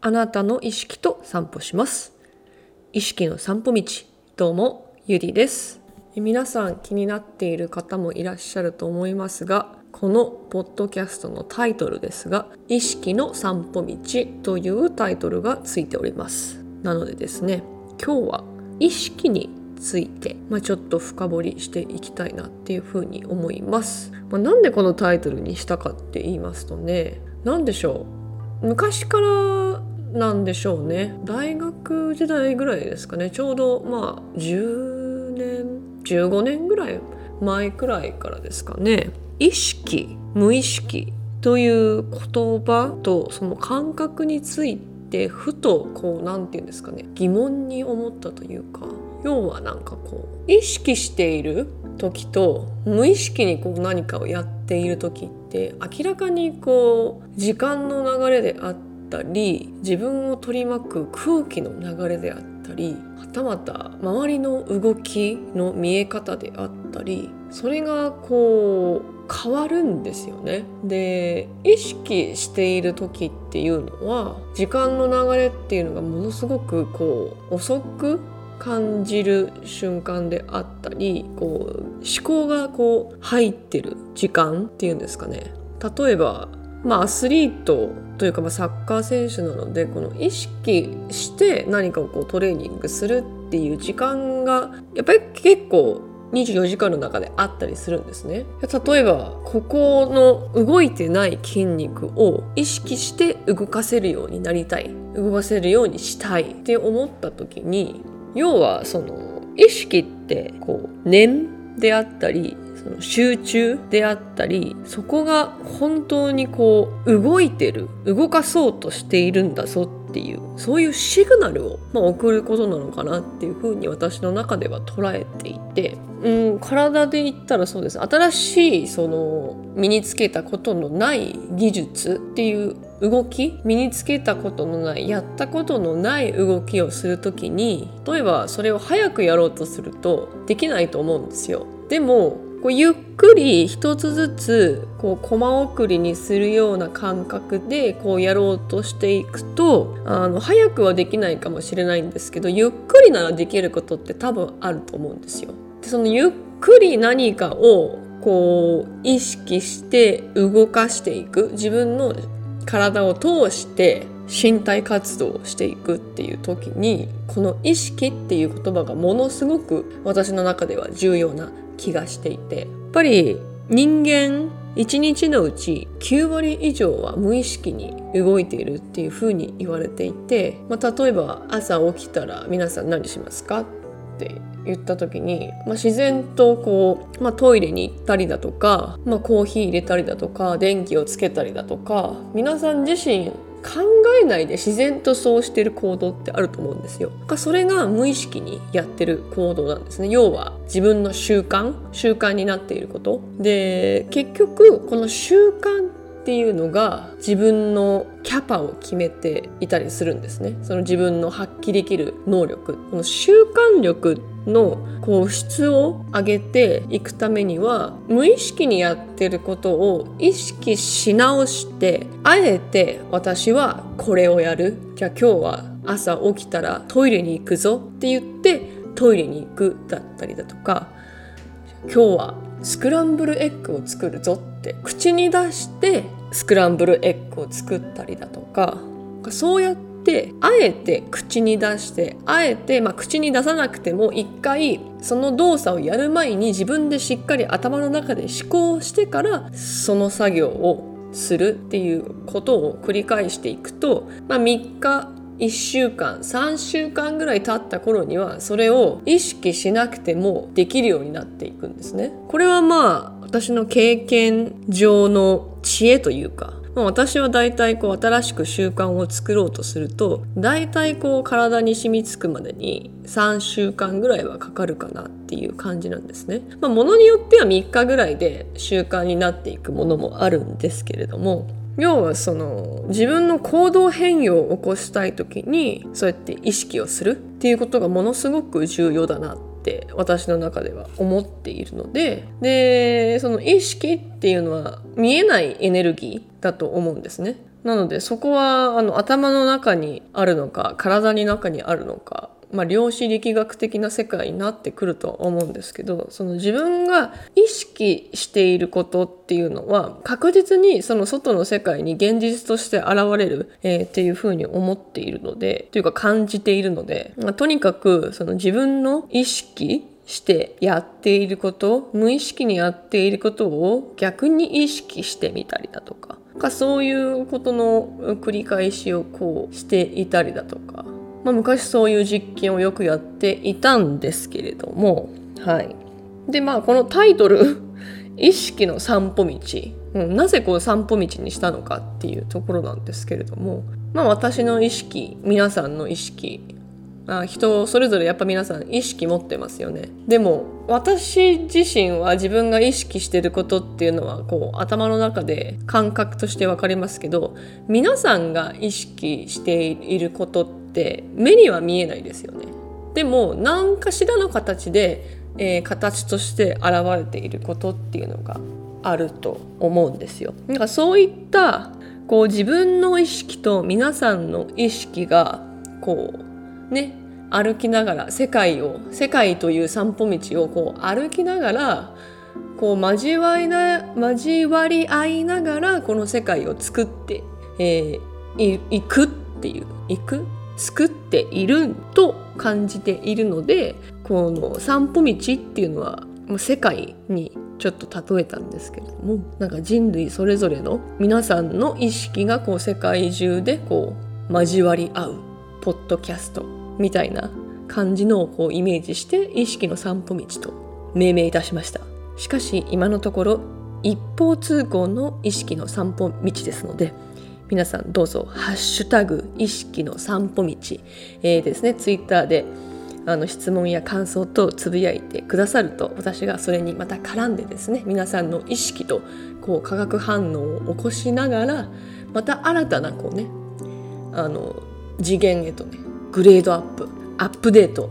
あなたの意識と散歩します。意識の散歩道。どうもゆりです。皆さん気になっている方もいらっしゃると思いますがこのポッドキャストのタイトルですが意識の散歩道というタイトルがついております。なのでですね今日は意識について、まあ、ちょっと深掘りしていきたいなっていうふうに思います、まあ、なんでこのタイトルにしたかって言いますとね何でしょう。昔からなんでしょうね。大学時代ぐらいですかね。ちょうどまあ10年15年ぐらい前くらいからですかね。意識無意識という言葉とその感覚についてふとこう何て言うんですかね。疑問に思ったというか要はなんかこう意識している時と無意識にこう何かをやっている時って明らかにこう時間の流れであってたり自分を取り巻く空気の流れであったりはたまた周りの動きの見え方であったりそれがこう変わるんですよね。で意識している時っていうのは時間の流れっていうのがものすごくこう遅く感じる瞬間であったりこう思考がこう入ってる時間っていうんですかね例えばまあアスリートというかまあサッカー選手なのでこの意識して何かをこうトレーニングするっていう時間がやっぱり結構24時間の中であったりするんですね。例えばここの動いてない筋肉を意識して動かせるようになりたい。動かせるようにしたいって思った時に要はその意識ってこう念であったりその集中であったりそこが本当にこう動いてる動かそうとしているんだぞっていうそういうシグナルを、まあ、送ることなのかなっていうふうに私の中では捉えていて、うん、体で言ったらそうです新しいその身につけたことのない技術っていう動き身につけたことのないやったことのない動きをする時に例えばそれを早くやろうとするとできないと思うんですよ。でもこうゆっくり一つずつこうコマ送りにするような感覚でこうやろうとしていくとあの早くはできないかもしれないんですけどゆっくりならできることって多分あると思うんですよ。でそのゆっくり何かをこう意識して動かしていく自分の体を通して身体活動をしていくっていう時にこの意識っていう言葉がものすごく私の中では重要な気がしていてやっぱり人間1日のうち9割以上は無意識に動いているっていうふうに言われていて、まあ、例えば朝起きたら皆さん何しますかって言った時に、まあ、自然とこう、まあ、トイレに行ったりだとか、まあ、コーヒー入れたりだとか電気をつけたりだとか皆さん自身考えないで自然とそうしてる行動ってあると思うんですよ。それが無意識にやってる行動なんですね。要は自分の習慣習慣になっていることで結局この習慣っていうのが自分のキャパを決めていたりするんですね。その自分の発揮できる能力。この習慣力のこう質を上げていくためには無意識にやってることを意識し直してあえて私はこれをやる。じゃあ今日は朝起きたらトイレに行くぞって言ってトイレに行くだったりだとか。今日はスクランブルエッグを作るぞって口に出してスクランブルエッグを作ったりだとかそうやってあえて口に出してあえて、まあ、口に出さなくても一回その動作をやる前に自分でしっかり頭の中で思考してからその作業をするっていうことを繰り返していくと、まあ、3日1週間3週間ぐらい経った頃にはそれを意識しなくてもできるようになっていくんですね。これはまあ私の経験上の知恵というか、私は大体こう新しく習慣を作ろうとすると大体こう体に染みつくまでに3週間ぐらいはかかるかなっていう感じなんですね。まあ、ものによっては3日ぐらいで習慣になっていくものもあるんですけれども要はその自分の行動変容を起こしたい時にそうやって意識をするっていうことがものすごく重要だなって私の中では思っているのででその意識っていうのは見えないエネルギーだと思うんですね。なのでそこはあの頭の中にあるのか体の中にあるのかまあ、量子力学的な世界になってくると思うんですけどその自分が意識していることっていうのは確実にその外の世界に現実として現れる、えー、っていうふうに思っているのでというか感じているので、まあ、とにかくその自分の意識してやっていること無意識にやっていることを逆に意識してみたりだとかそういうことの繰り返しをこうしていたりだとかまあ、昔そういう実験をよくやっていたんですけれども、はい。で、まあ、このタイトル、意識の散歩道、うん、なぜこう散歩道にしたのかっていうところなんですけれども、まあ、私の意識、皆さんの意識、あ人それぞれやっぱ皆さん意識持ってますよねでも私自身は自分が意識してることっていうのはこう頭の中で感覚として分かりますけど皆さんが意識していることって目には見えないですよね。でも何かしらの形で、えー、形として現れていることっていうのがあると思うんですよ。なんかそういったこう自分の意識と皆さんの意識がこうね歩きながら世界を世界という散歩道をこう歩きながらこう交わりな交わり合いながらこの世界を作って、えー、いくっていういく作っていると感じているのでこの散歩道っていうのは世界にちょっと例えたんですけれどもなんか人類それぞれの皆さんの意識がこう世界中でこう交わり合うポッドキャストみたいな感じのをこうイメージして意識の散歩道と命名いたしました。しかし今のところ一方通行の意識の散歩道ですので皆さんどうぞ「ハッシュタグ意識の散歩道」えー、ですねツイッターであの質問や感想とつぶやいてくださると私がそれにまた絡んでですね皆さんの意識とこう化学反応を起こしながらまた新たなこうねあの次元へとねグレードアップアップデート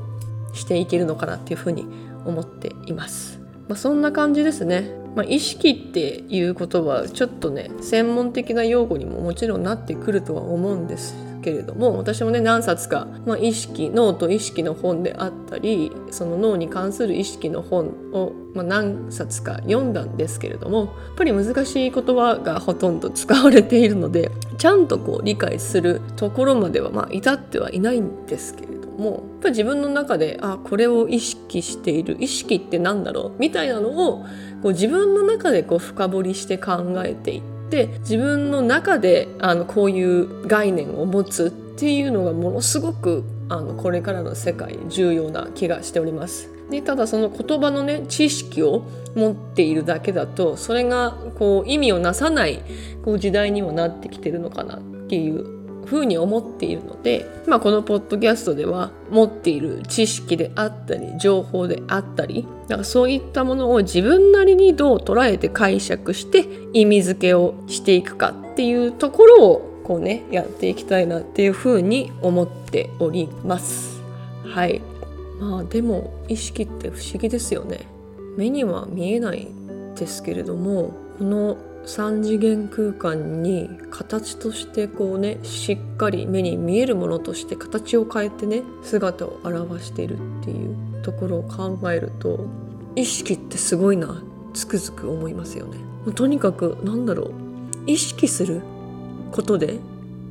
していけるのかなっていうふうに思っています。まあ、そんな感じですね。まあ、意識っていうことはちょっとね専門的な用語にももちろんなってくるとは思うんですけれども私もね何冊か、まあ、意識脳と意識の本であったりその脳に関する意識の本を、まあ、何冊か読んだんですけれどもやっぱり難しい言葉がほとんど使われているのでちゃんとこう理解するところまではまあ至ってはいないんですけれどもやっぱ自分の中であこれを意識している意識って何だろうみたいなのをこう自分の中でこう深掘りして考えていって自分の中であのこういう概念を持つっていうのがものすごくあのこれからの世界重要な気がしております。でただその言葉のね知識を持っているだけだとそれがこう意味をなさないこう時代にもなってきてるのかなっていうふうに思っているので、まあ、このポッドキャストでは持っている知識であったり情報であったりだかそういったものを自分なりにどう捉えて解釈して意味付けをしていくかっていうところをこうねやっていきたいなっていうふうに思っております。はいまあでも意識って不思議ですよね。目には見えないですけれどもこの3次元空間に形としてこうねしっかり目に見えるものとして形を変えてね姿を表しているっていうところを考えると意識ってすごいなつくづく思いますよね。とにかくなんだろう意識することで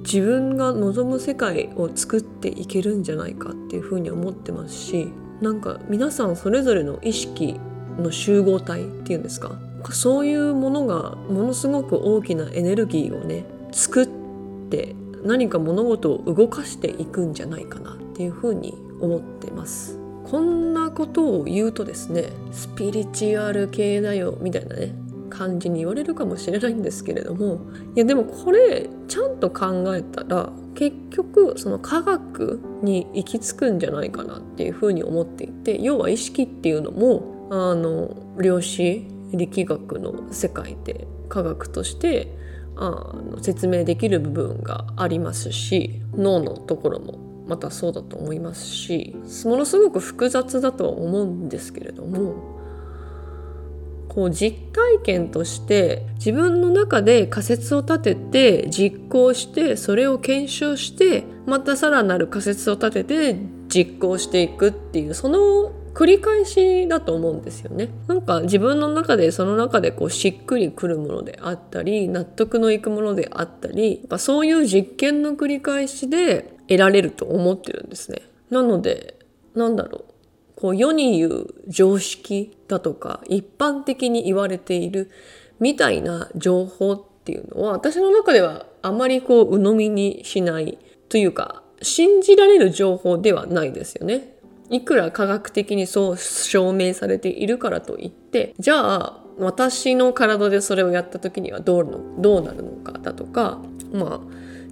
自分が望む世界を作っていけるんじゃないかっていうふうに思ってますしなんか皆さんそれぞれの意識の集合体っていうんですかそういうものがものすごく大きなエネルギーをね作って何か物事を動かしていくんじゃないかなっていうふうに思ってます。こんなことを言うとですねスピリチュアル系だよみたいなね感じに言われるかもしれないんですけれどもいやでもこれちゃんと考えたら結局その科学に行き着くんじゃないかなっていうふうに思っていて要は意識っていうのもあの量子力学の世界で科学としてあの説明できる部分がありますし脳のところもまたそうだと思いますしものすごく複雑だとは思うんですけれどもこう実体験として自分の中で仮説を立てて実行してそれを検証してまたさらなる仮説を立てて実行していくっていうその繰り返しだと思うんですよね。なんか自分の中でその中でこうしっくりくるものであったり納得のいくものであったりそういう実験の繰り返しで得られると思ってるんですね。なのでなんだろうこう世に言う常識だとか一般的に言われているみたいな情報っていうのは私の中ではあまりこう鵜呑みにしないというか信じられる情報ではないですよね。いくら科学的にそう証明されているからといってじゃあ私の体でそれをやった時にはどうのどうなるのかだとかまあ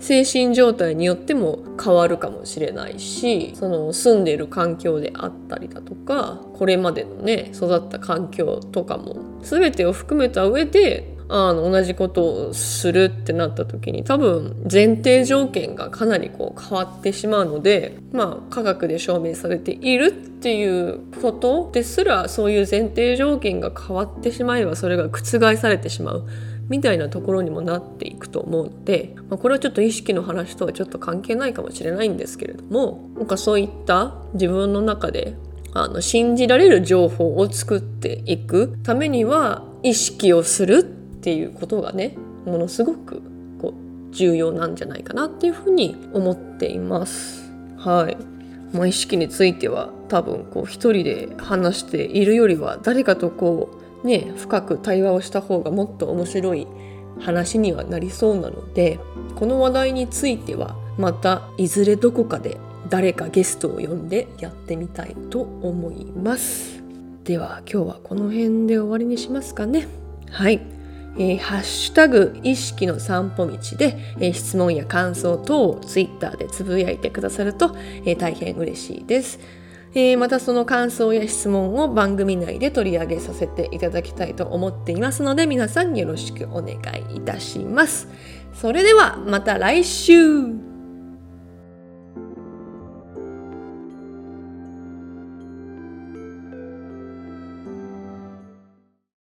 精神状態によっても変わるかもしれないしその住んでいる環境であったりだとかこれまでのね育った環境とかも全てを含めた上であの同じことをするってなった時に多分前提条件がかなりこう変わってしまうのでまあ科学で証明されているっていうことですらそういう前提条件が変わってしまえばそれが覆されてしまうみたいなところにもなっていくと思うので、まあ、これはちょっと意識の話とはちょっと関係ないかもしれないんですけれどもなんかそういった自分の中であの信じられる情報を作っていくためには意識をするっっていうことがねものすごくこう重要なんじゃないかなっていうふうに思っています。はい。まあ、意識については多分こう一人で話しているよりは誰かとこうね深く対話をした方がもっと面白い話にはなりそうなのでこの話題についてはまたいずれどこかで誰かゲストを呼んでやってみたいと思いますでは今日はこの辺で終わりにしますかねはいえー、ハッシュタグ意識の散歩道で、えー、質問や感想等をツイッターでつぶやいてくださると、えー、大変嬉しいです。えー、またその感想や質問を番組内で取り上げさせていただきたいと思っていますので皆さんよろしくお願いいたします。それではまた来週